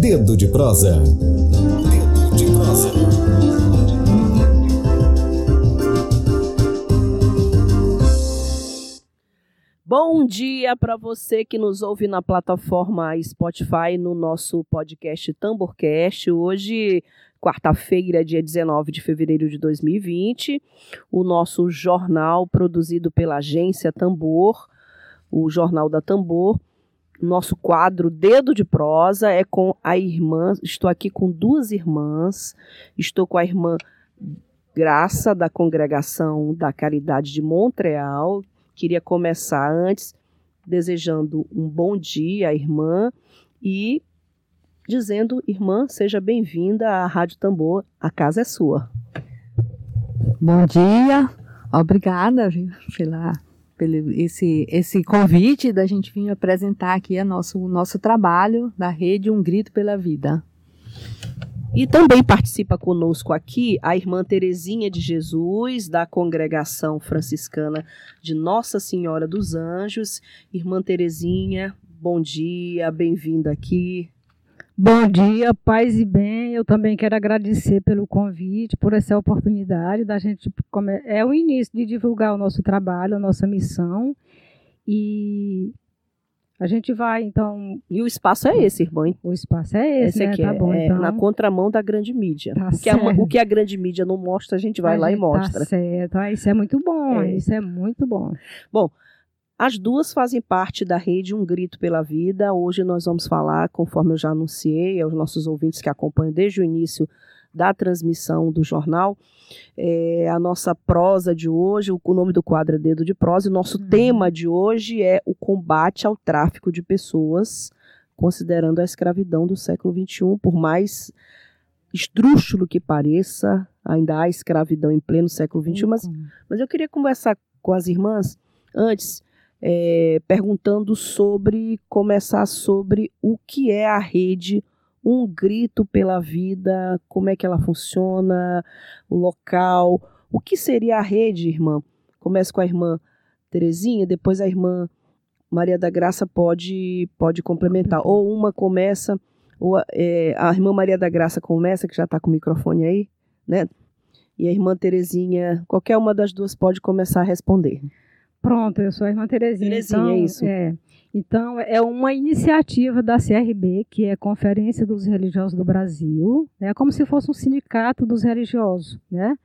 Dedo de prosa. Dedo de prosa. Bom dia para você que nos ouve na plataforma Spotify no nosso podcast Tamborcast. Hoje, quarta-feira, dia 19 de fevereiro de 2020, o nosso jornal produzido pela agência Tambor, o Jornal da Tambor. Nosso quadro Dedo de Prosa é com a irmã. Estou aqui com duas irmãs. Estou com a irmã Graça, da Congregação da Caridade de Montreal, Queria começar antes desejando um bom dia à irmã e dizendo, irmã, seja bem-vinda à Rádio Tambor, a casa é sua. Bom dia, obrigada viu, pela, pelo esse, esse convite da gente vir apresentar aqui o nosso, nosso trabalho da rede Um Grito pela Vida. E também participa conosco aqui a irmã Terezinha de Jesus, da congregação franciscana de Nossa Senhora dos Anjos. Irmã Terezinha, bom dia, bem-vinda aqui. Bom dia, paz e bem. Eu também quero agradecer pelo convite, por essa oportunidade da gente. É o início de divulgar o nosso trabalho, a nossa missão. E a gente vai, então. E o espaço é esse, irmã. O espaço é esse, esse né? aqui. Tá é, bom, é então. na contramão da grande mídia. Tá o, que a, o, que a, grande mídia não mostra, a gente vai a lá gente e mostra. Tá certo. Ah, isso é muito bom. É. Isso é muito bom. Bom, as duas fazem parte da rede Um Grito pela Vida. Hoje nós vamos falar, conforme eu já anunciei aos nossos ouvintes que acompanham desde o início da transmissão do jornal. É, a nossa prosa de hoje, o, nome do quadro é Dedo de Prosa, e o nosso uhum. tema de hoje é o combate ao tráfico de pessoas, considerando a escravidão do século XXI, por mais estrúxulo que pareça, ainda há escravidão em pleno século XXI, mas, uhum. mas eu queria conversar com as irmãs antes, é, perguntando sobre, começar sobre o que é a rede um grito pela vida, como é que ela funciona, o local, o que seria a rede, irmã? Começa com a irmã Terezinha, depois a irmã Maria da Graça pode pode complementar. Ou uma começa, ou é, a irmã Maria da Graça começa, que já está com o microfone aí, né? E a irmã Terezinha, qualquer uma das duas pode começar a responder. Pronto, eu sou a irmã Terezinha. Terezinha, então, é isso. É, então, é uma iniciativa da CRB, que é Conferência dos Religiosos do Brasil, é né, como se fosse um sindicato dos religiosos, né?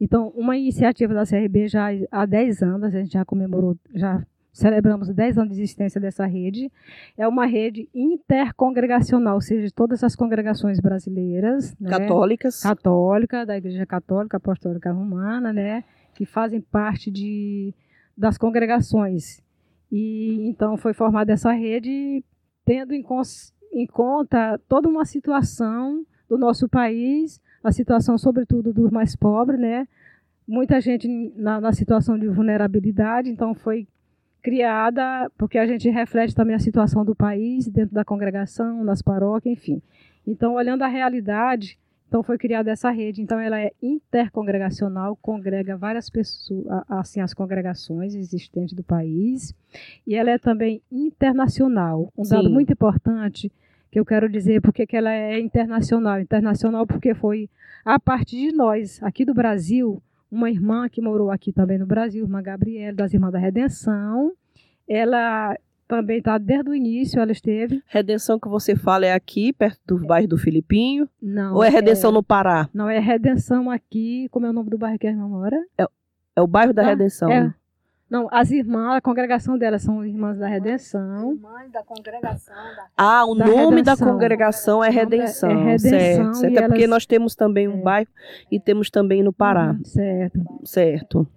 Então, uma iniciativa da CRB já há 10 anos, a gente já comemorou, já celebramos 10 anos de existência dessa rede. É uma rede intercongregacional, ou seja, de todas as congregações brasileiras. Né? Católicas. Católica, da Igreja Católica Apostólica Romana, né? Que fazem parte de, das congregações e então foi formada essa rede tendo em, em conta toda uma situação do nosso país, a situação sobretudo dos mais pobres, né? Muita gente na, na situação de vulnerabilidade, então foi criada porque a gente reflete também a situação do país dentro da congregação, nas paróquias, enfim. Então, olhando a realidade, então foi criada essa rede. Então ela é intercongregacional, congrega várias pessoas, assim as congregações existentes do país, e ela é também internacional. Um Sim. dado muito importante que eu quero dizer porque que ela é internacional. Internacional porque foi a partir de nós, aqui do Brasil, uma irmã que morou aqui também no Brasil, irmã Gabriela, das Irmãs da Redenção, ela também está desde o início, ela esteve. Redenção que você fala é aqui, perto do bairro do Filipinho? Não. Ou é Redenção é, no Pará? Não, é Redenção aqui, como é o nome do bairro que a irmã mora? É, é o bairro da ah, Redenção. É. Não, as irmãs, a congregação delas são irmãs da Redenção. Irmãs da congregação. Da... Ah, o da nome redenção. da congregação é Redenção. É, Redenção. Certo, certo. É elas... porque nós temos também um é. bairro e temos também no Pará. Hum, certo. Certo.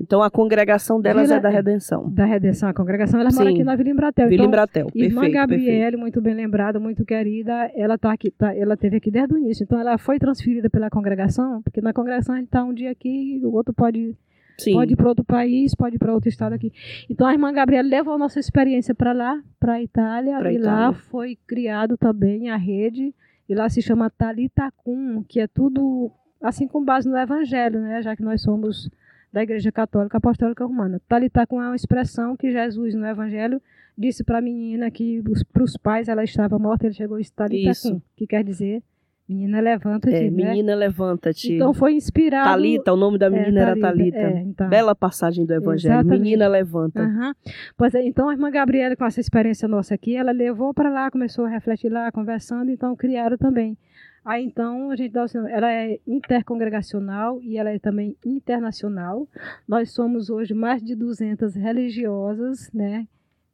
Então a congregação delas Vila, é da Redenção. Da Redenção, a congregação, ela mora aqui na Vila Embratel. Vila então, Embratel, perfeito. Irmã Gabriele, muito bem lembrada, muito querida, ela tá aqui, tá, ela teve aqui desde o início. Então ela foi transferida pela congregação, porque na congregação a gente está um dia aqui, o outro pode Sim. Pode ir para outro país, pode ir para outro estado aqui. Então a irmã Gabriela levou a nossa experiência para lá, para a Itália, pra e Itália. lá foi criado também a rede, e lá se chama Talitacum, que é tudo assim com base no evangelho, né? Já que nós somos da Igreja Católica Apostólica Romana. Talita com é uma expressão que Jesus no Evangelho disse para a menina que para os pais ela estava morta, ele chegou e Talita Isso. que quer dizer menina levanta-te, É, né? menina, levanta-te. Então foi inspirado Talita, o nome da menina era Talita. é, então. Bela passagem do Evangelho. Exatamente. Menina, levanta. Aham. Pois é, então a irmã Gabriela, com essa experiência nossa aqui, ela levou para lá, começou a refletir lá, conversando, então criaram também. Aí então a gente dá o sinal, ela é intercongregacional e ela é também internacional. Nós somos hoje mais de 200 religiosas, né,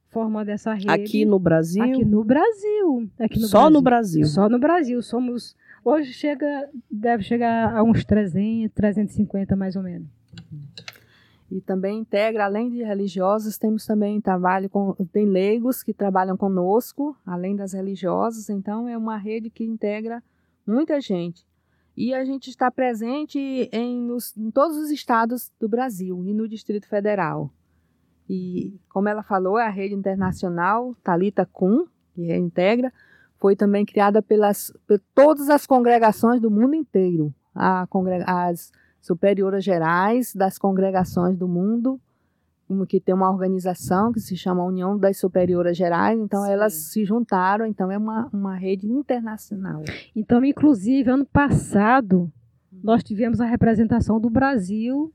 formando essa rede. Aqui no Brasil. Aqui no Brasil. Aqui no só no Brasil. Só no Brasil. Somos hoje chega deve chegar a uns 300, 350 mais ou menos. E também integra, além de religiosos, temos também trabalho com tem leigos que trabalham conosco, além das religiosas. Então é uma rede que integra muita gente. E a gente está presente em, nos, em todos os estados do Brasil e no Distrito Federal. E como ela falou, a rede internacional Talita Cum, que integra, foi também criada pelas por todas as congregações do mundo inteiro. A as superioras gerais das congregações do mundo, que tem uma organização que se chama União das Superioras Gerais, então Sim. elas se juntaram, então é uma, uma rede internacional. Então, inclusive, ano passado, nós tivemos a representação do Brasil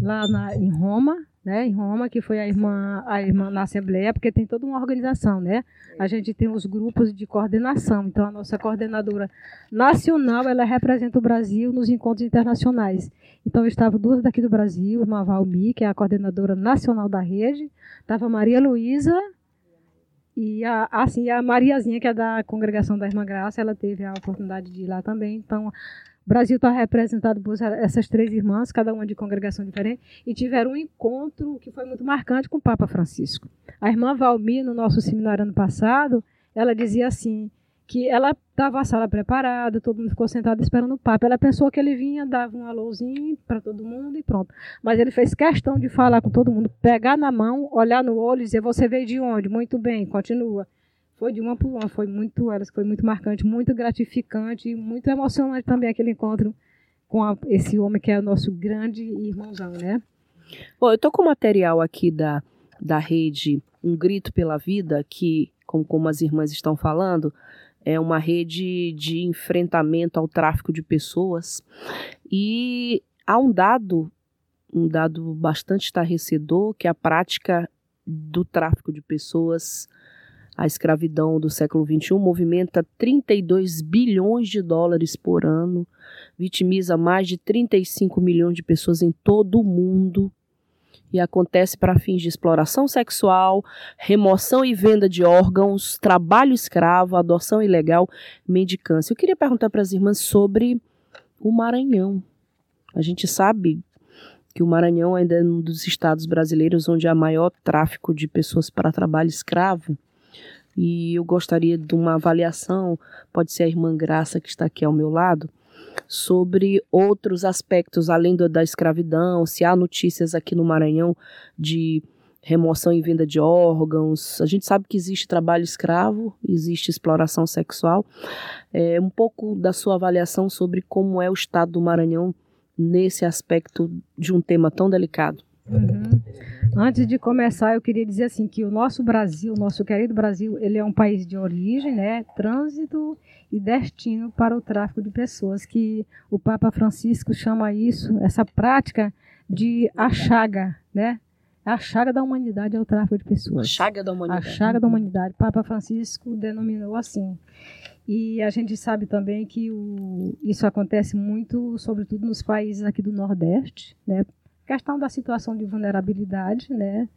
lá na, em Roma, né? Em Roma, que foi a irmã, a irmã na Assembleia, porque tem toda uma organização, né? A gente tem os grupos de coordenação. Então, a nossa coordenadora nacional, ela representa o Brasil nos encontros internacionais. Então, estavam duas daqui do Brasil, a irmã Valmi, que é a coordenadora nacional da rede, estava Maria Luísa e a, assim, a Mariazinha, que é da congregação da Irmã Graça, ela teve a oportunidade de ir lá também. Então, o Brasil está representado por essas três irmãs, cada uma de congregação diferente, e tiveram um encontro que foi muito marcante com o Papa Francisco. A irmã Valmir, no nosso seminário ano passado, ela dizia assim, que ela estava a sala preparada, todo mundo ficou sentado esperando o Papa. Ela pensou que ele vinha, dava um alôzinho para todo mundo e pronto. Mas ele fez questão de falar com todo mundo, pegar na mão, olhar no olho e dizer: Você veio de onde? Muito bem, continua. Foi de uma por uma, foi muito, elas foi muito marcante, muito gratificante, muito emocionante também aquele encontro com a- esse homem que é o nosso grande irmãozão, né? Bom, eu tô com material aqui da, da rede Um Grito pela Vida, que, como, como as irmãs estão falando, é uma rede de enfrentamento ao tráfico de pessoas. E há um dado, um dado bastante estarrecedor, que é a prática do tráfico de pessoas, a escravidão do século XXI, movimenta 32 bilhões de dólares por ano, vitimiza mais de 35 milhões de pessoas em todo o mundo e acontece para fins de exploração sexual, remoção e venda de órgãos, trabalho escravo, adoção ilegal, mendicância. Eu queria perguntar para as irmãs sobre o Maranhão. A gente sabe que o Maranhão ainda é um dos estados brasileiros onde há maior tráfico de pessoas para trabalho escravo. E eu gostaria de uma avaliação, pode ser a irmã Graça que está aqui ao meu lado, sobre outros aspectos além da escravidão, se há notícias aqui no Maranhão de remoção e venda de órgãos. A gente sabe que existe trabalho escravo, existe exploração sexual. É, um pouco da sua avaliação sobre como é o estado do Maranhão nesse aspecto de um tema tão delicado. Uhum. Antes de começar, eu queria dizer assim que o nosso Brasil, o nosso querido Brasil, ele é um país de origem, né, trânsito e destino para o tráfico de pessoas, que o Papa Francisco chama isso, essa prática de a chaga, né? A chaga da humanidade é o tráfico de pessoas. Chaga da A humanidade. chaga da humanidade. Papa Francisco denominou assim. E a gente sabe também que o, isso acontece muito, sobretudo nos países aqui do Nordeste, né? Questão da situação de vulnerabilidade, né?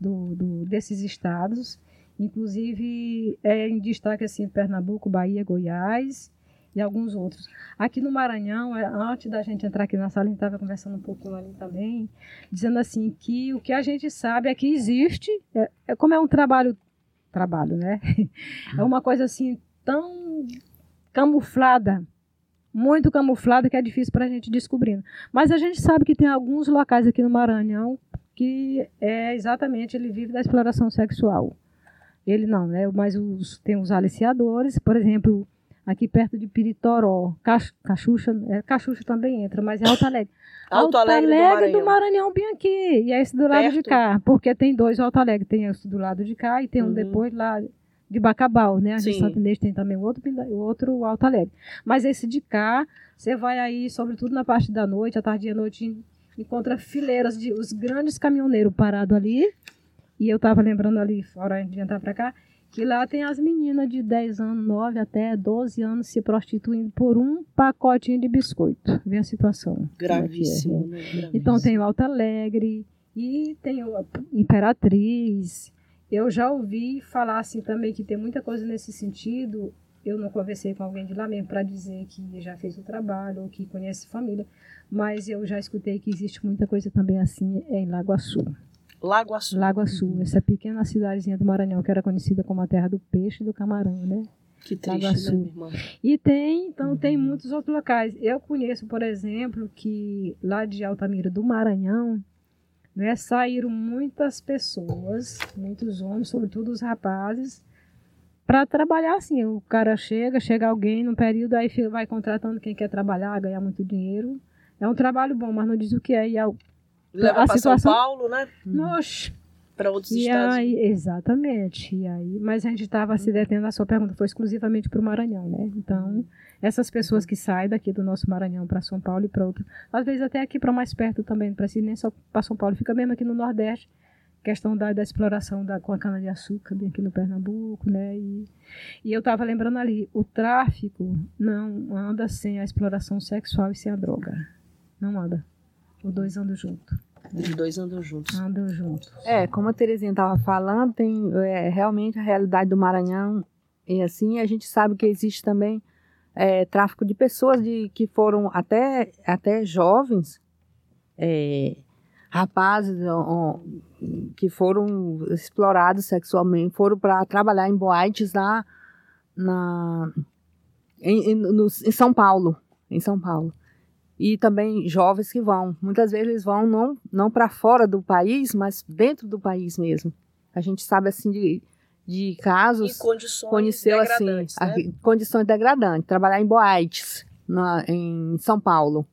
Do, do- desses estados. Inclusive, é em destaque assim, Pernambuco, Bahia, Goiás e alguns outros. Aqui no Maranhão, é, antes da gente entrar aqui na sala, a gente estava conversando um pouco ali também, dizendo assim que o que a gente sabe é que existe, é, é como é um trabalho, trabalho, né? É uma coisa assim tão camuflada, muito camuflada que é difícil para a gente descobrir. Mas a gente sabe que tem alguns locais aqui no Maranhão que é exatamente ele vive da exploração sexual. Ele não, né? Mas os, tem os aliciadores, por exemplo, aqui perto de Piritoró. Cach, Cachucha, é, Cachucha também entra, mas é Alto Alegre. Alto Alegre, do Maranhão. do Maranhão, bem aqui. E é esse do lado Perto? de cá. Porque tem dois Alto Alegre. Tem esse do lado de cá e tem um Uhum. depois lá de Bacabal, né? A Sim. Inês tem também o outro, o outro Alto Alegre. Mas esse de cá, você vai aí, sobretudo na parte da noite, à tarde e à noite, encontra fileiras de os grandes caminhoneiros parados ali. E eu tava lembrando ali, fora de entrar pra cá, que lá tem as meninas de 10 anos, 9 até 12 anos se prostituindo por um pacotinho de biscoito. Vê a situação. é é, Gravíssimo, né? né? Gravíssimo. Então tem o Alto Alegre e tem o Imperatriz. Eu já ouvi falar assim também que tem muita coisa nesse sentido. Eu não conversei com alguém de lá mesmo para dizer que já fez o trabalho ou que conhece família, mas eu já escutei que existe muita coisa também assim em Lago Açu. Lago Açu. Lago Açu, essa pequena cidadezinha do Maranhão que era conhecida como a terra do peixe e do camarão, né? Que Lago triste, né, Açu. minha irmã? E tem, então, tem muitos outros locais. Eu conheço, por exemplo, que lá de Altamira do Maranhão, né, saíram muitas pessoas, muitos homens, sobretudo os rapazes, para trabalhar assim. O cara chega, chega alguém num período, aí vai contratando quem quer trabalhar, ganhar muito dinheiro. É um trabalho bom, mas não diz o que é. E a, Leva A para situação- São Paulo, né? Nossa, Para outros e estados. aí, exatamente. E aí, mas a gente estava se detendo, a sua pergunta foi exclusivamente para o Maranhão, né? Então, essas pessoas que saem daqui do nosso Maranhão para São Paulo e para outro, às vezes até aqui para mais perto também, não precisa nem só para São Paulo, fica mesmo aqui no Nordeste, questão da, da exploração da, com a cana-de-açúcar, bem aqui no Pernambuco, né? E, e eu estava lembrando ali, o tráfico não anda sem a exploração sexual e sem a droga. Não anda. Os dois andam juntos. Os dois andam juntos. Andam juntos. É, como a Terezinha estava falando, tem é, realmente a realidade do Maranhão e assim a gente sabe que existe também é, tráfico de pessoas de, que foram até, até jovens, é, rapazes ó, ó, que foram explorados sexualmente, foram para trabalhar em boates lá na, em, em, no- em São Paulo, em São Paulo e também jovens que vão. Muitas vezes eles vão não, não para fora do país, mas dentro do país mesmo. A gente sabe assim de, de casos, condições conheceu assim, degradantes, a- né? condições degradantes, trabalhar em boates na, em São Paulo.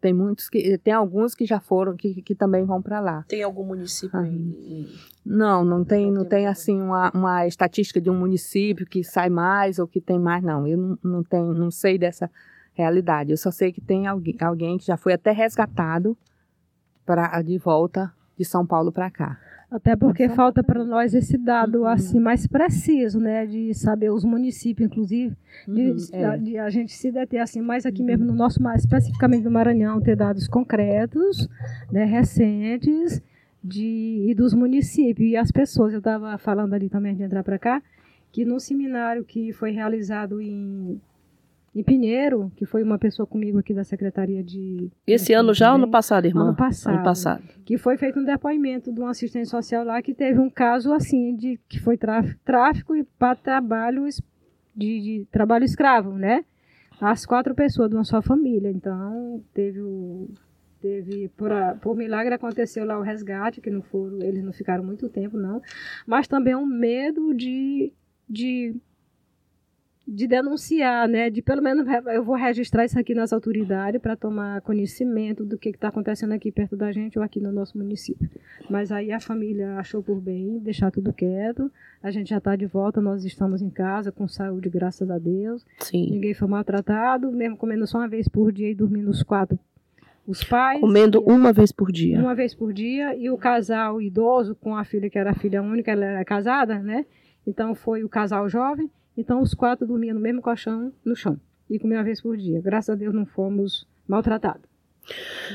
Tem muitos que tem alguns que já foram que, que também vão para lá. Tem algum município Ah. em- Não, não tem, Não não tem tem assim uma, uma estatística de um município que sai mais ou que tem mais, não. Eu não, não tenho, não sei dessa realidade. Eu só sei que tem alguém, alguém que já foi até resgatado para de volta de São Paulo para cá. Até porque falta para nós esse dado Uhum. assim mais preciso, né, de saber os municípios, inclusive, de, Uhum, é. de a gente se deter assim mais aqui mesmo no nosso, mais especificamente no Maranhão, ter dados concretos, né, recentes de e dos municípios e as pessoas. Eu estava falando ali também de entrar para cá que no seminário que foi realizado em em Pinheiro, que foi uma pessoa comigo aqui da Secretaria de Esse ano já ou ano passado, irmã? Ano passado. Ano passado. que foi feito um depoimento de um assistente social lá que teve um caso assim de que foi tráfico, tráfico e para trabalho de, de trabalho escravo, né? As quatro pessoas de uma só família. Então teve o teve por, a- por milagre aconteceu lá o resgate que não foram eles não ficaram muito tempo não, mas também um medo de de de denunciar, né? De pelo menos eu vou registrar isso aqui nas autoridades para tomar conhecimento do que está acontecendo aqui perto da gente ou aqui no nosso município. Mas aí a família achou por bem deixar tudo quieto. A gente já está de volta, nós estamos em casa com saúde, graças a Deus. Sim. Ninguém foi maltratado, mesmo comendo só uma vez por dia e dormindo os quatro. Os pais. Comendo e- uma vez por dia. uma vez por dia e o casal idoso com a filha que era filha única, ela era casada, né? Então foi o casal jovem, então os quatro dormiam no mesmo colchão no chão e comiam uma vez por dia. Graças a Deus não fomos maltratados.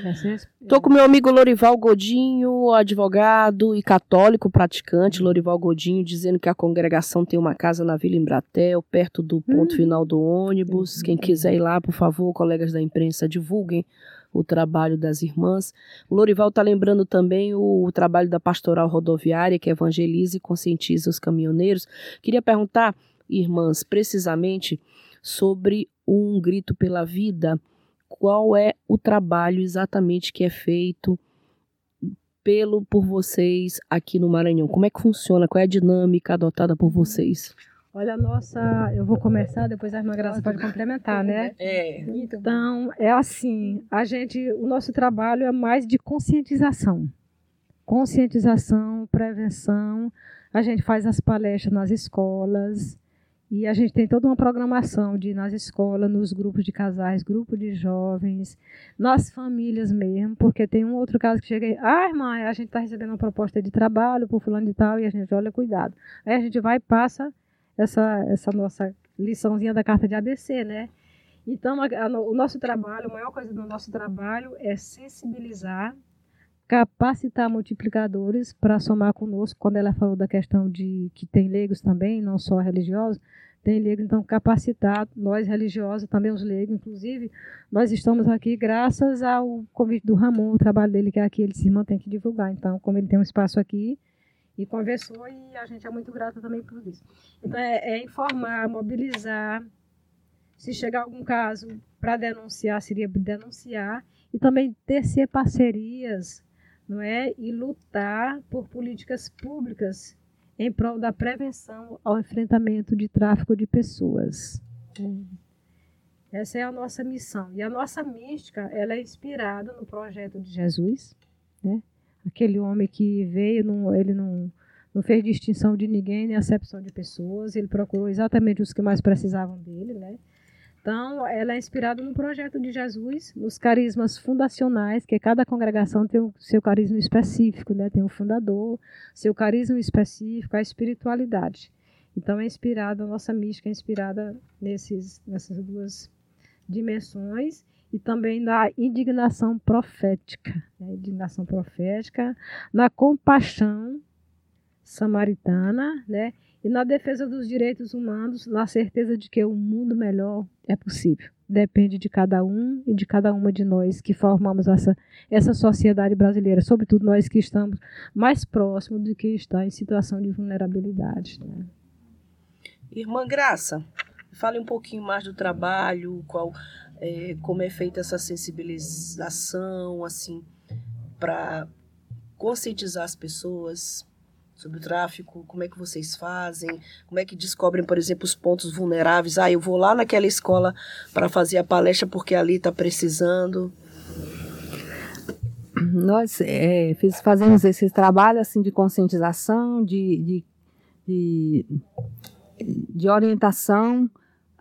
Essa é com meu amigo Lorival Godinho, advogado e católico praticante, Lorival Godinho, dizendo que a congregação tem uma casa na Vila Embratel, perto do ponto Hum. final do ônibus. Quem quiser ir lá, por favor, colegas da imprensa, divulguem o trabalho das irmãs. O Lorival está lembrando também o, o trabalho da pastoral rodoviária, que evangeliza e conscientiza os caminhoneiros. Queria perguntar, irmãs, precisamente sobre um grito pela vida qual é o trabalho exatamente que é feito pelo por vocês aqui no Maranhão? Como é que funciona? Qual é a dinâmica adotada por vocês? Olha, a nossa. Eu vou começar, depois a irmã Graça pode complementar, né? É. Então, é assim, a gente, o nosso trabalho é mais de conscientização. Conscientização, prevenção. A gente faz as palestras nas escolas e a gente tem toda uma programação de nas escolas, nos grupos de casais, grupo de jovens, nas famílias mesmo, porque tem um outro caso que chega aí, ah, irmã, a gente está recebendo uma proposta de trabalho por fulano de tal e a gente olha, cuidado. Aí a gente vai e passa essa, essa nossa liçãozinha da carta de ABC, né? Então, a, a, o nosso trabalho, a maior coisa do nosso trabalho é sensibilizar, capacitar multiplicadores para somar conosco. Quando ela falou da questão de que tem leigos também, não só religiosos, tem leigos, então capacitar nós religiosos, também os leigos, inclusive, nós estamos aqui graças ao convite do Ramon, o trabalho dele que é aqui, ele se mantém que divulgar. Então, como ele tem um espaço aqui, e conversou e a gente é muito grata também por isso. Então é, é informar, mobilizar, se chegar algum caso para denunciar, seria denunciar e também tecer parcerias, não é? E lutar por políticas públicas em prol da prevenção ao enfrentamento de tráfico de pessoas. Essa é a nossa missão. E a nossa mística, ela é inspirada no projeto de Jesus, né? aquele homem que veio, não, ele não, não fez distinção de ninguém, nem acepção de pessoas, ele procurou exatamente os que mais precisavam dele, né? Então, ela é inspirada no projeto de Jesus, nos carismas fundacionais, que cada congregação tem o seu carisma específico, né? Tem o fundador, seu carisma específico, a espiritualidade. Então, é inspirada, a nossa mística é inspirada nesses, nessas duas dimensões e também na indignação profética, né? indignação profética, na compaixão samaritana, né? E na defesa dos direitos humanos, na certeza de que um mundo melhor é possível. Depende de cada um e de cada uma de nós que formamos essa, essa sociedade brasileira, sobretudo nós que estamos mais próximos do que está em situação de vulnerabilidade. Né? Irmã Graça, fale um pouquinho mais do trabalho, qual é, como é feita essa sensibilização, assim, para conscientizar as pessoas sobre o tráfico, como é que vocês fazem, como é que descobrem, por exemplo, os pontos vulneráveis. Ah, eu vou lá naquela escola para fazer a palestra porque ali está precisando. Nós é, fiz, fazemos esse trabalho assim de conscientização, de, de, de, de orientação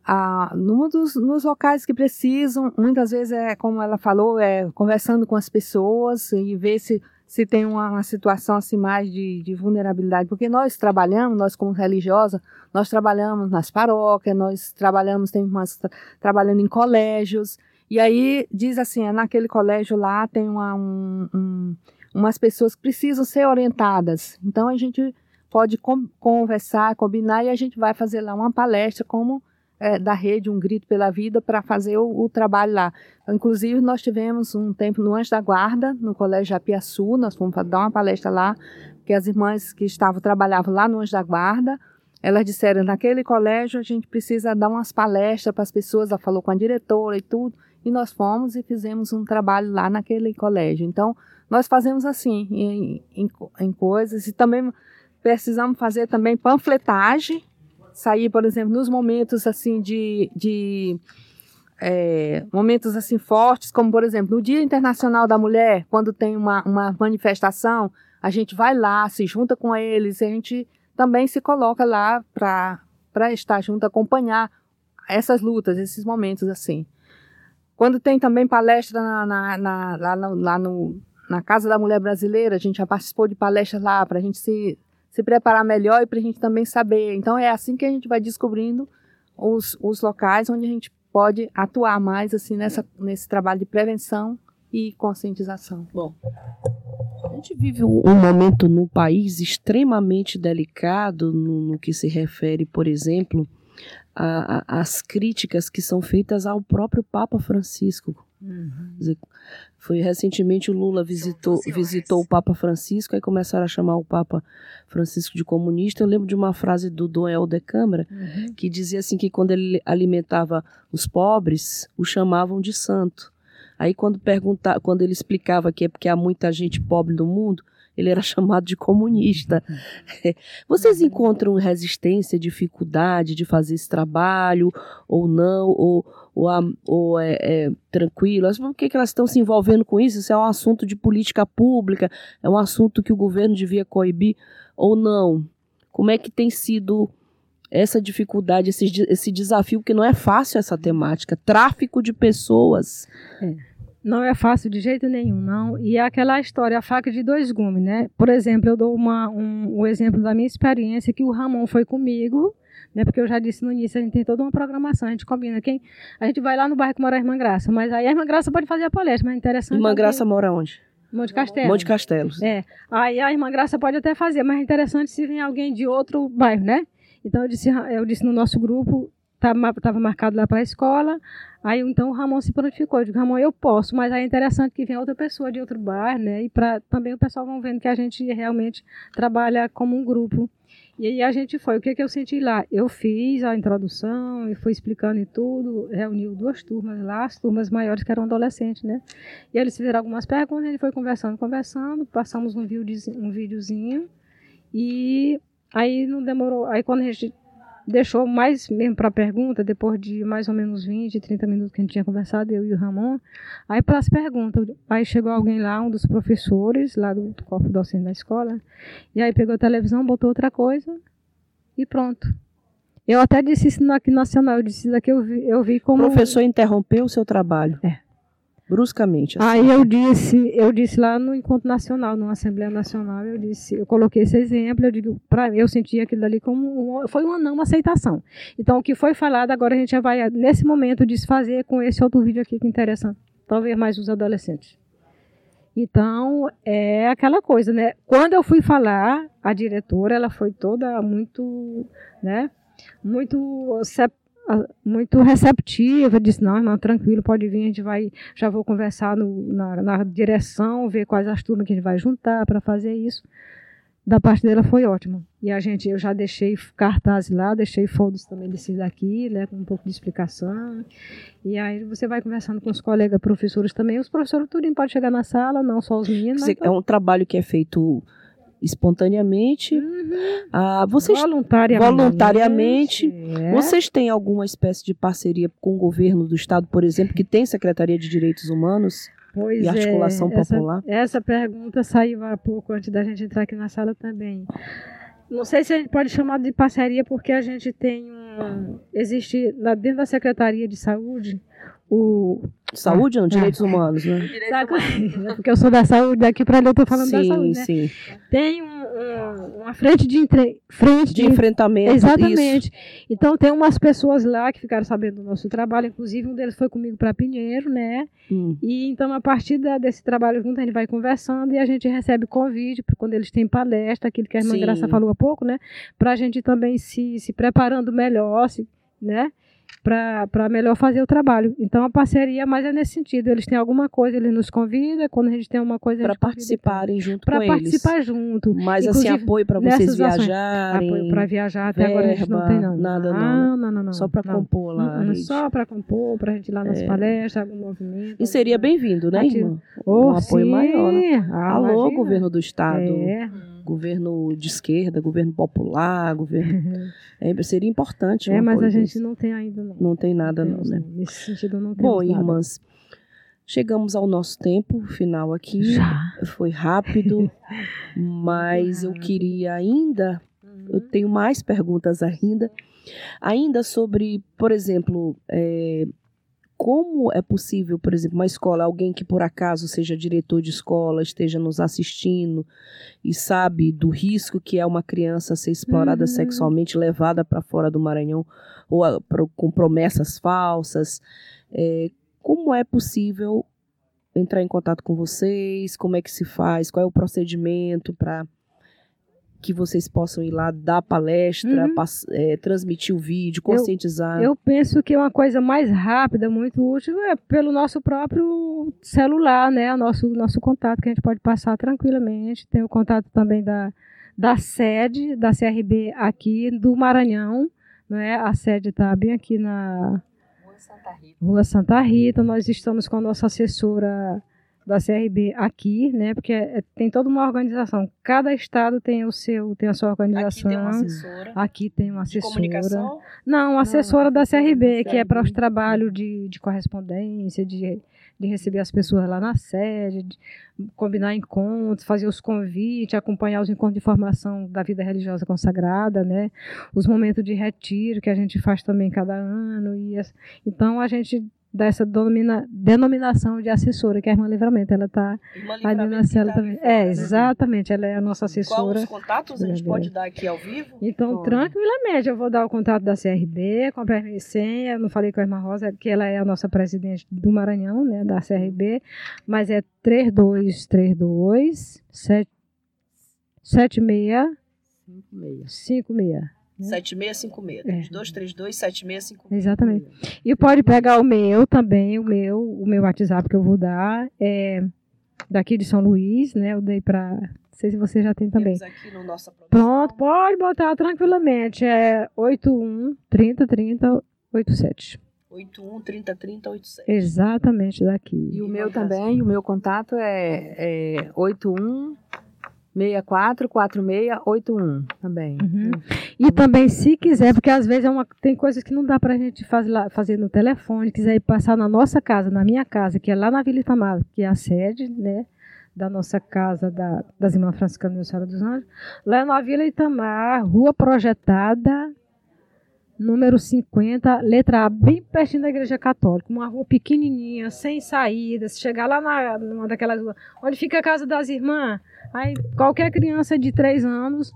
a, num dos, nos locais que precisam, muitas vezes é como ela falou, é conversando com as pessoas e ver se, se tem uma, uma situação assim mais de, de, vulnerabilidade, porque nós trabalhamos, nós como religiosa, nós trabalhamos nas paróquias, nós trabalhamos, tem umas, trabalhando em colégios, e aí diz assim, é naquele colégio lá tem uma, um, um, umas pessoas que precisam ser orientadas, então a gente pode com, conversar, combinar e a gente vai fazer lá uma palestra como é, da rede Um Grito pela Vida para fazer o, o, trabalho lá. Inclusive, nós tivemos um tempo no Anjo da Guarda, no Colégio Apiaçu, nós fomos dar uma palestra lá, que as irmãs que estavam, trabalhavam lá no Anjo da Guarda, elas disseram, naquele colégio a gente precisa dar umas palestras para as pessoas, ela falou com a diretora e tudo, e nós fomos e fizemos um trabalho lá naquele colégio. Então, nós fazemos assim, em, em, em coisas, e também precisamos fazer também panfletagem, sair, por exemplo, nos momentos assim de, de é, momentos assim fortes, como por exemplo no Dia Internacional da Mulher, quando tem uma, uma manifestação, a gente vai lá, se junta com eles, a gente também se coloca lá para estar junto, acompanhar essas lutas, esses momentos assim. Quando tem também palestra na, na, na, lá, no, lá no, na Casa da Mulher Brasileira, a gente já participou de palestras lá para a gente se se preparar melhor e para a gente também saber. Então é assim que a gente vai descobrindo os, os locais onde a gente pode atuar mais assim nessa, nesse trabalho de prevenção e conscientização. Bom, a gente vive um, um momento no país extremamente delicado no, no que se refere, por exemplo, às críticas que são feitas ao próprio Papa Francisco Uhum. Dizer, foi recentemente o Lula visitou, visitou o Papa Francisco, aí começaram a chamar o Papa Francisco de comunista. Eu lembro de uma frase do Dom de Câmara uhum. que dizia assim que quando ele alimentava os pobres, o chamavam de santo. Aí quando perguntar, quando ele explicava que é porque há muita gente pobre no mundo, ele era chamado de comunista. Vocês encontram resistência, dificuldade de fazer esse trabalho ou não? Ou, ou, ou é, é tranquilo? Por que, que elas estão se envolvendo com isso? Isso é um assunto de política pública? É um assunto que o governo devia coibir ou não? Como é que tem sido essa dificuldade, esse, esse desafio? Porque não é fácil essa temática. Tráfico de pessoas. Não é fácil de jeito nenhum, não. E é aquela história, a faca de dois gumes, né? Por exemplo, eu dou uma, um, o exemplo da minha experiência, que o Ramon foi comigo, né? Porque eu já disse no início, a gente tem toda uma programação, a gente combina. Quem, a gente vai lá no bairro que mora a Irmã Graça, mas aí a Irmã Graça pode fazer a palestra, mas é interessante. Irmã Graça mora onde? Monte Castelo. Monte Castelos. É. Aí a Irmã Graça pode até fazer, mas é interessante se vem alguém de outro bairro, né? Então eu disse, eu disse no nosso grupo, estava marcado lá para a escola, aí então o Ramon se prontificou. Eu digo, Ramon, eu posso, mas aí é interessante que venha outra pessoa de outro bairro, né? E para também o pessoal vão vendo que a gente realmente trabalha como um grupo. E aí a gente foi. O que, que eu senti lá? Eu fiz a introdução e fui explicando e tudo, reuniu duas turmas lá, as turmas maiores que eram adolescentes, né? E eles fizeram algumas perguntas, gente foi conversando, conversando, passamos um, videozinho, um videozinho e aí não demorou. Aí quando a gente deixou mais mesmo para pergunta, depois de mais ou menos 20, 30 minutos que a gente tinha conversado, eu e o Ramon, aí para as perguntas, aí chegou alguém lá, um dos professores lá do corpo docente da escola, e aí pegou a televisão, botou outra coisa e pronto. Eu até disse isso aqui nacional, eu disse isso daqui, eu vi, eu vi O como... professor interrompeu o seu trabalho. É. Bruscamente. assim. Aí eu disse, eu disse lá no encontro nacional, numa Assembleia Nacional, eu disse, eu coloquei esse exemplo, eu digo, para eu senti aquilo ali como um- foi uma não aceitação. Então o que foi falado agora a gente já vai nesse momento desfazer com esse outro vídeo aqui que interessa talvez mais os adolescentes. Então é aquela coisa, né? Quando eu fui falar, a diretora ela foi toda muito, né? Muito muito receptiva, disse, não, irmã, tranquilo, pode vir, a gente vai, já vou conversar no- na, na direção, ver quais as turmas que a gente vai juntar para fazer isso. Da parte dela foi ótimo. E a gente, eu já deixei cartazes lá, deixei fotos também desses daqui, né, com um pouco de explicação. E aí você vai conversando com os colegas professores também. Os professores tudo podem chegar na sala, não só os meninos, Quer dizer, mas é um trabalho que é feito espontaneamente. Uhum. Ah, vocês, voluntariamente. voluntariamente, é. vocês têm alguma espécie de parceria com o governo do estado, por exemplo, que tem Secretaria de Direitos Humanos Pois e Articulação é, essa- Popular? Essa pergunta saiu há pouco antes da gente entrar aqui na sala também. Não sei se a gente pode chamar de parceria, porque a gente tem um. Existe dentro da Secretaria de Saúde o. Saúde, não? é. Direitos Humanos, né? Sabe, porque eu sou da saúde, daqui para ali eu estou falando da sim, saúde. Né? sim. Tem um- um- uma frente de, entre... frente De enfrentamento. Isso. Exatamente. Então tem umas pessoas lá que ficaram sabendo do nosso trabalho, inclusive um deles foi comigo para Pinheiro, né? Hum. E então, a partir da- desse trabalho junto, a gente vai conversando e a gente recebe convite para quando eles têm palestra, aquilo que a irmã Sim. Graça falou há pouco, né? Para a gente também se, se preparando melhor, se, né? Para melhor fazer o trabalho. Então, a parceria, mas é nesse sentido. Eles têm alguma coisa, eles nos convidam. Quando a gente tem uma coisa, Para participarem junto Para com eles. participar junto. Mas assim, Inclusive, apoio para vocês viajarem. Apoio para viajar, até agora a gente não verba, tem, não. nada não, não. Não, não, não. Só para não. compor lá. hum, rede. Só para compor, para a gente ir lá nas É. palestras, algum movimento. E seria bem-vindo, né, irmã? Oh, um apoio sim. maior, né? Ah, Alô, imagina. governo do estado, É. governo de esquerda, governo popular, governo. É, seria importante. É, mas a gente desse. não tem ainda, não. não tem nada, não, temos, né? Nesse sentido, não temos Bom, nada. irmãs, chegamos ao nosso tempo final aqui. Já. Foi rápido, mas eu queria ainda, eu tenho mais perguntas ainda, ainda sobre, por exemplo, é, como é possível, por exemplo, uma escola, alguém que por acaso seja diretor de escola, esteja nos assistindo e sabe do risco que é uma criança ser explorada Uhum. sexualmente, levada para fora do Maranhão, ou a- com promessas falsas, é, como é possível entrar em contato com vocês? Como é que se faz? Qual é o procedimento para que vocês possam ir lá dar palestra, Uhum. pass- é, transmitir o vídeo, conscientizar? Eu penso que uma coisa mais rápida, muito útil, é pelo nosso próprio celular, né? O nosso, nosso contato, que a gente pode passar tranquilamente. Tem o contato também da, da sede da CRB aqui do Maranhão, né? A sede está bem aqui na Rua Santa Rita. Nós estamos com a nossa assessora da CRB aqui, né? Porque é- tem toda uma organização. Cada estado tem o seu, tem a sua Aqui organização. tem uma assessora Aqui tem uma de assessora. comunicação. Não, assessora da assessora CRB, da que é para os CRB. trabalhos de, de correspondência, de, de receber as pessoas lá na sede, de combinar encontros, fazer os convites, acompanhar os encontros de formação da vida religiosa consagrada, né? Os momentos de retiro que a gente faz também cada ano. E, então a gente dá essa domina- denominação de assessora, que é a irmã Livramento. Ela está Irmã ali na cela tá também. fora, É, né? exatamente, ela é a nossa Qual assessora. os contatos a gente pode dar aqui ao vivo? Então, Pode. tranquilamente, eu vou dar o contato da CRB, com a permissão. Eu não falei com a irmã Rosa, que ela é a nossa presidente do Maranhão, né, da CRB, mas é 3232 7656. Cinco meia. 7656. É. 3232 7656. Exatamente. E pode pegar o meu também, o meu, o meu WhatsApp que eu vou dar, é daqui de São Luís, né? Eu dei para, não sei se você já tem também. Temos aqui no. Pronto, pode botar tranquilamente. É 81 30 30 87. 81 30 30 87. Exatamente daqui. E o meu também, o meu contato é, é 81 64 4681 também. Uhum. E também, se quiser, porque às vezes é uma, tem coisas que não dá pra gente fazer, fazer no telefone, quiser ir passar na nossa casa, na minha casa, que é lá na Vila Itamar, que é a sede, né? Da nossa casa da, das Irmãs Franciscanas Nossa Senhora dos Anjos. Lá na Vila Itamar, rua projetada, número 50, letra A, bem pertinho da Igreja Católica. Uma rua pequenininha, sem saída. Se chegar lá na, numa daquelas ruas, onde fica a casa das irmãs, aí qualquer criança de 3 anos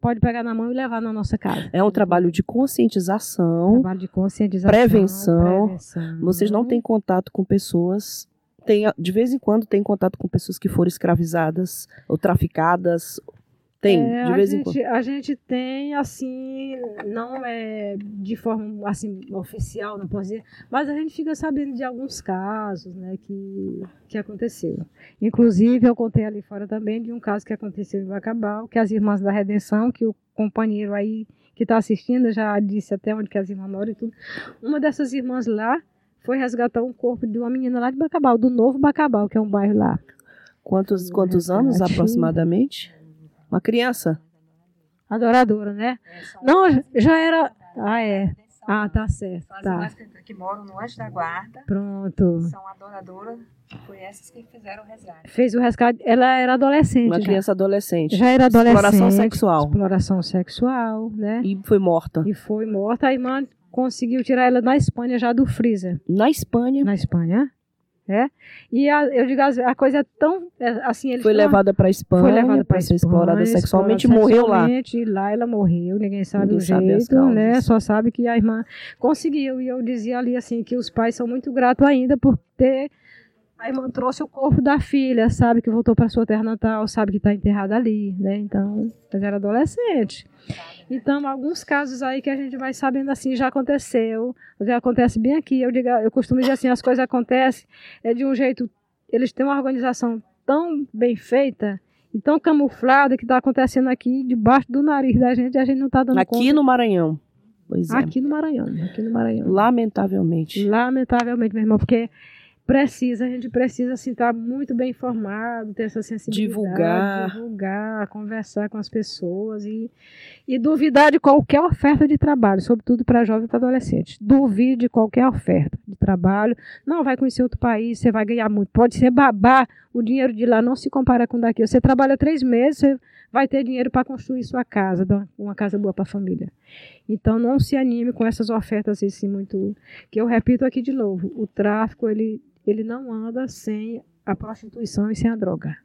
pode pegar na mão e levar na nossa casa. É um trabalho de conscientização. Trabalho de conscientização. Prevenção. prevenção. Vocês não têm contato com pessoas. Tem, de vez em quando tem contato com pessoas que foram escravizadas ou traficadas. Tem, É, de a vez em gente, quando. A gente tem, assim, não é de forma assim, oficial, não posso dizer, mas a gente fica sabendo de alguns casos né, que, que aconteceu. Inclusive, eu contei ali fora também de um caso que aconteceu em Bacabal, que as Irmãs da Redenção, que o companheiro aí que está assistindo já disse até onde que as irmãs moram e tudo. Uma dessas irmãs lá foi resgatar um corpo de uma menina lá de Bacabal, do Novo Bacabal, que é um bairro lá. Quantos, quantos anos aproximadamente? Uma criança? Adoradora, né? Não, já era. Ah, é. Ah, tá certo. Tá. que moram no Anjo da Guarda, Pronto. são adoradoras, foi essas que fizeram o resgate. Fez o resgate. Ela era adolescente. Uma já. criança adolescente. Já era adolescente. Exploração sexual. Exploração sexual, né? E foi morta. E foi morta. A irmã conseguiu tirar ela na Espanha já do freezer. Na Espanha. Na Espanha. É. E a, eu digo, a coisa é tão. é, assim, eles Foi uma- levada para Espanha. foi levada para ser explorada sexualmente e morreu lá. E lá ela morreu, ninguém sabe Ninguém o sabe jeito, né? Só sabe que a irmã conseguiu. E eu dizia ali assim que os pais são muito gratos ainda por ter. A irmã trouxe o corpo da filha, sabe que voltou para sua terra natal, sabe que está enterrada ali, né? Então, mas era adolescente. Então, alguns casos aí que a gente vai sabendo assim, já aconteceu, já acontece bem aqui. Eu digo, eu costumo dizer assim, as coisas acontecem é de um jeito, eles têm uma organização tão bem feita e tão camuflada que está acontecendo aqui debaixo do nariz da gente e a gente não está dando Aqui conta. no Maranhão. Pois é. Aqui no Maranhão, aqui no Maranhão. Lamentavelmente. Lamentavelmente, meu irmão, porque precisa, a gente precisa assim, estar muito bem informado, ter essa sensibilidade, Divulgar. divulgar, conversar com as pessoas e, e duvidar de qualquer oferta de trabalho, sobretudo para jovem e para adolescente. Duvide de qualquer oferta de trabalho. Não vai conhecer outro país, você vai ganhar muito. Pode ser babá, o dinheiro de lá não se compara com daqui. Você trabalha três meses, você vai ter dinheiro para construir sua casa, uma casa boa para a família. Então não se anime com essas ofertas assim muito que eu repito aqui de novo, o tráfico ele ele não anda sem a prostituição e sem a droga.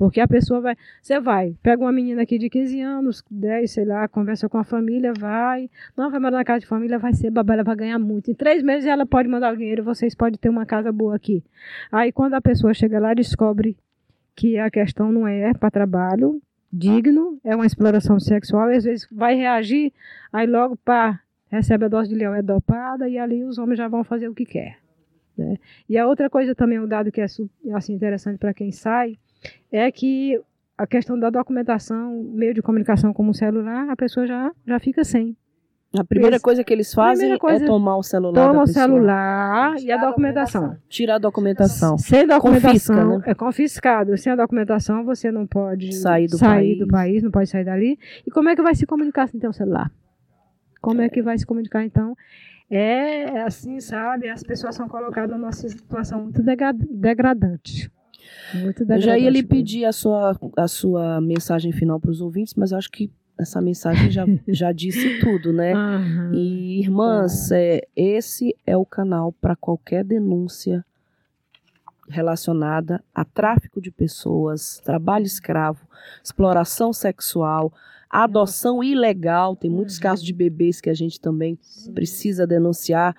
Porque a pessoa vai, você vai, pega uma menina aqui de 15 anos, 10, sei lá, conversa com a família, vai, não vai morar na casa de família, vai ser babá, ela vai ganhar muito. Em três meses ela pode mandar o dinheiro, vocês podem ter uma casa boa aqui. Aí quando a pessoa chega lá, descobre que a questão não é para trabalho digno, é uma exploração sexual, e às vezes vai reagir, aí logo, pá, recebe a dose de leão, é dopada, e ali os homens já vão fazer o que quer. Né? E a outra coisa também, um dado que é assim, interessante para quem sai, é que a questão da documentação, meio de comunicação como o celular, a pessoa já, já fica sem. A primeira Isso. coisa que eles fazem Primeira coisa, é tomar o celular Toma da o celular e a documentação. Tirar a documentação. Sem documentação, Confisca, né? é confiscado. Sem a documentação, você não pode Sair do sair país. do país, não pode sair dali. E como é que vai se comunicar sem ter o celular? Como é que vai se comunicar, então? É assim, sabe? As pessoas são colocadas numa situação muito degra- degradante. Muito já ia lhe pedir a sua, a sua mensagem final para os ouvintes, mas eu acho que essa mensagem já, já disse tudo, né? Aham. E, irmãs, é, esse é o canal para qualquer denúncia relacionada a tráfico de pessoas, trabalho escravo, exploração sexual, adoção ilegal. Tem muitos Uhum. casos de bebês que a gente também precisa denunciar.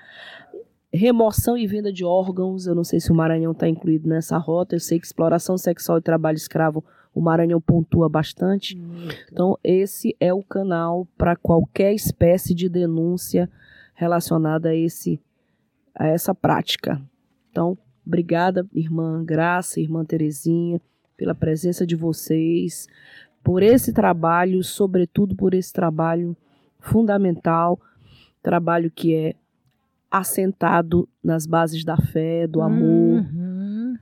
Remoção e venda de órgãos. Eu não sei se o Maranhão está incluído nessa rota. Eu sei que exploração sexual e trabalho escravo o Maranhão pontua bastante. Então, esse é o canal para qualquer espécie de denúncia relacionada a, esse, a essa prática. Então, obrigada, irmã Graça, irmã Terezinha, pela presença de vocês, por esse trabalho, sobretudo por esse trabalho fundamental, trabalho que é assentado nas bases da fé, do amor, Uhum.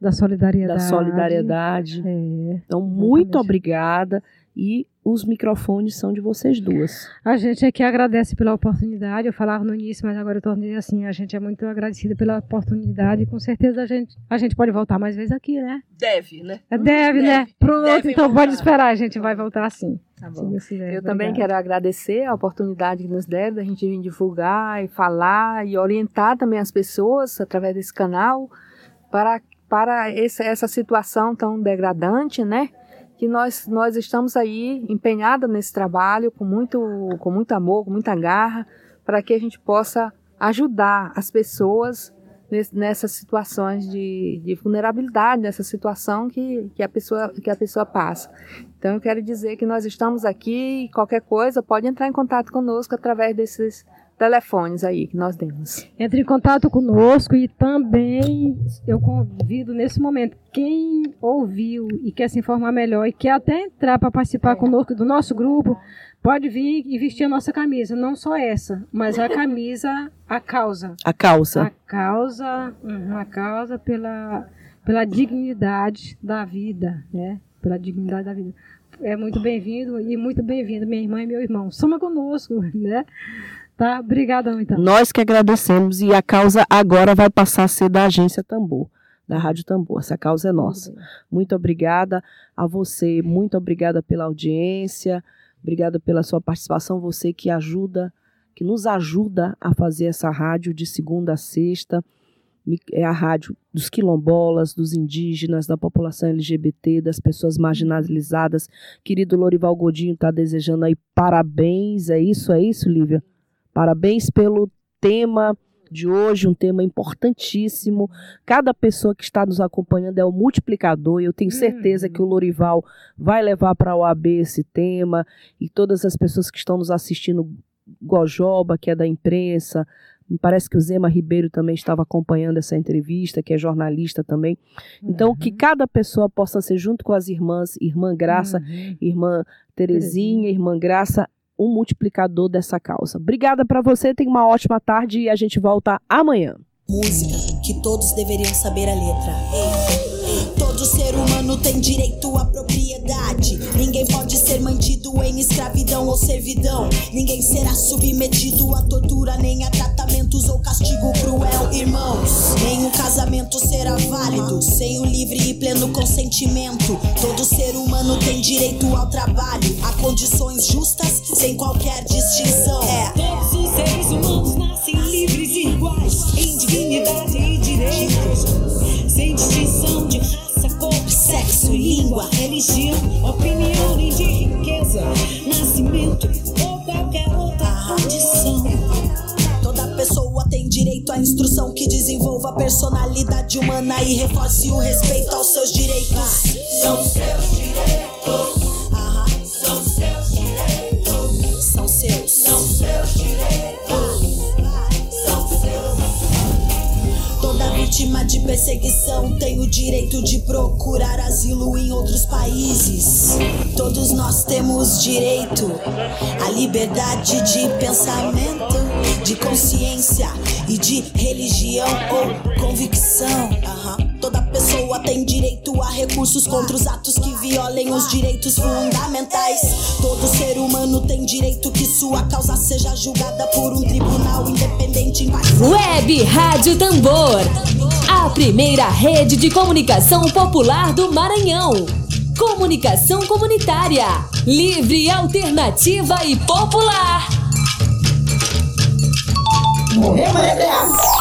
Da solidariedade. da solidariedade. É. Então, muito obrigada e os microfones são de vocês duas. A gente aqui agradece pela oportunidade. Eu falava no início, mas agora eu dizer assim: a gente é muito agradecida pela oportunidade. E com certeza a gente, a gente pode voltar mais vezes aqui, né? Deve, né? É, Deve, né? Deve, Pronto, deve então voltar. pode esperar. A gente vai voltar sim. Tá bom. Eu também Obrigada. quero agradecer a oportunidade que nos deram da gente vir divulgar e falar e orientar também as pessoas através desse canal para, para esse, essa situação tão degradante, né? Que nós, nós estamos aí empenhadas nesse trabalho com muito, com muito amor, com muita garra, para que a gente possa ajudar as pessoas nes- nessas situações de, de vulnerabilidade, nessa situação que, que, a pessoa, que a pessoa passa. Então eu quero dizer que nós estamos aqui e qualquer coisa pode entrar em contato conosco através desses telefones aí que nós demos. Entre em contato conosco e também eu convido nesse momento quem ouviu e quer se informar melhor e quer até entrar para participar conosco do nosso grupo, pode vir e vestir a nossa camisa, não só essa, mas a camisa, a causa. A calça. A causa, uhum, a causa pela, pela dignidade da vida, né? Pela dignidade da vida. É muito bem-vindo e muito bem-vindo, minha irmã e meu irmão. Soma conosco, né? Tá? Obrigadão, então. Nós que agradecemos e a causa agora vai passar a ser da agência Tambor, da Rádio Tambor. Essa causa é nossa. Muito obrigada a você, muito obrigada pela audiência, obrigada pela sua participação, você que ajuda, que nos ajuda a fazer essa rádio de segunda a sexta. É a rádio dos quilombolas, dos indígenas, da população LGBT, das pessoas marginalizadas. Querido Lorival Godinho está desejando aí parabéns. É isso, é isso, Lívia? Parabéns pelo tema de hoje, um tema importantíssimo. Cada pessoa que está nos acompanhando é um multiplicador e eu tenho certeza Uhum. que o Lorival vai levar para a OAB esse tema e todas as pessoas que estão nos assistindo, Gojoba, que é da imprensa, me parece que o Zema Ribeiro também estava acompanhando essa entrevista, que é jornalista também. Então, que cada pessoa possa ser, junto com as irmãs, irmã Graça, Uhum. irmã Terezinha, irmã Graça, um multiplicador dessa causa. Obrigada para você, tenha uma ótima tarde e a gente volta amanhã. Música que todos deveriam saber a letra. Todo ser humano tem direito à propriedade. Ninguém pode ser mantido em escravidão ou servidão. Ninguém será submetido a tortura, nem a tratamentos ou castigo cruel, irmãos. Nenhum casamento será válido sem o livre e pleno consentimento. Todo ser humano tem direito ao trabalho, a condições justas, sem qualquer distinção. É. Todos os seres humanos nascem língua, religião, opinião nem de riqueza, nascimento ou qualquer outra condição. Toda pessoa tem direito à instrução que desenvolva a personalidade humana e reforce o respeito aos seus direitos. São seus direitos. Vítima de perseguição tem o direito de procurar asilo em outros países. Todos nós temos direito à liberdade de pensamento, de consciência e de religião ou convicção. Aham. Toda pessoa tem direito a recursos contra os atos que violem os direitos fundamentais. Todo ser humano tem direito que sua causa seja julgada por um tribunal independente. Web Rádio Tambor. A primeira rede de comunicação popular do Maranhão. Comunicação comunitária. Livre, alternativa e popular. Morreu, Maria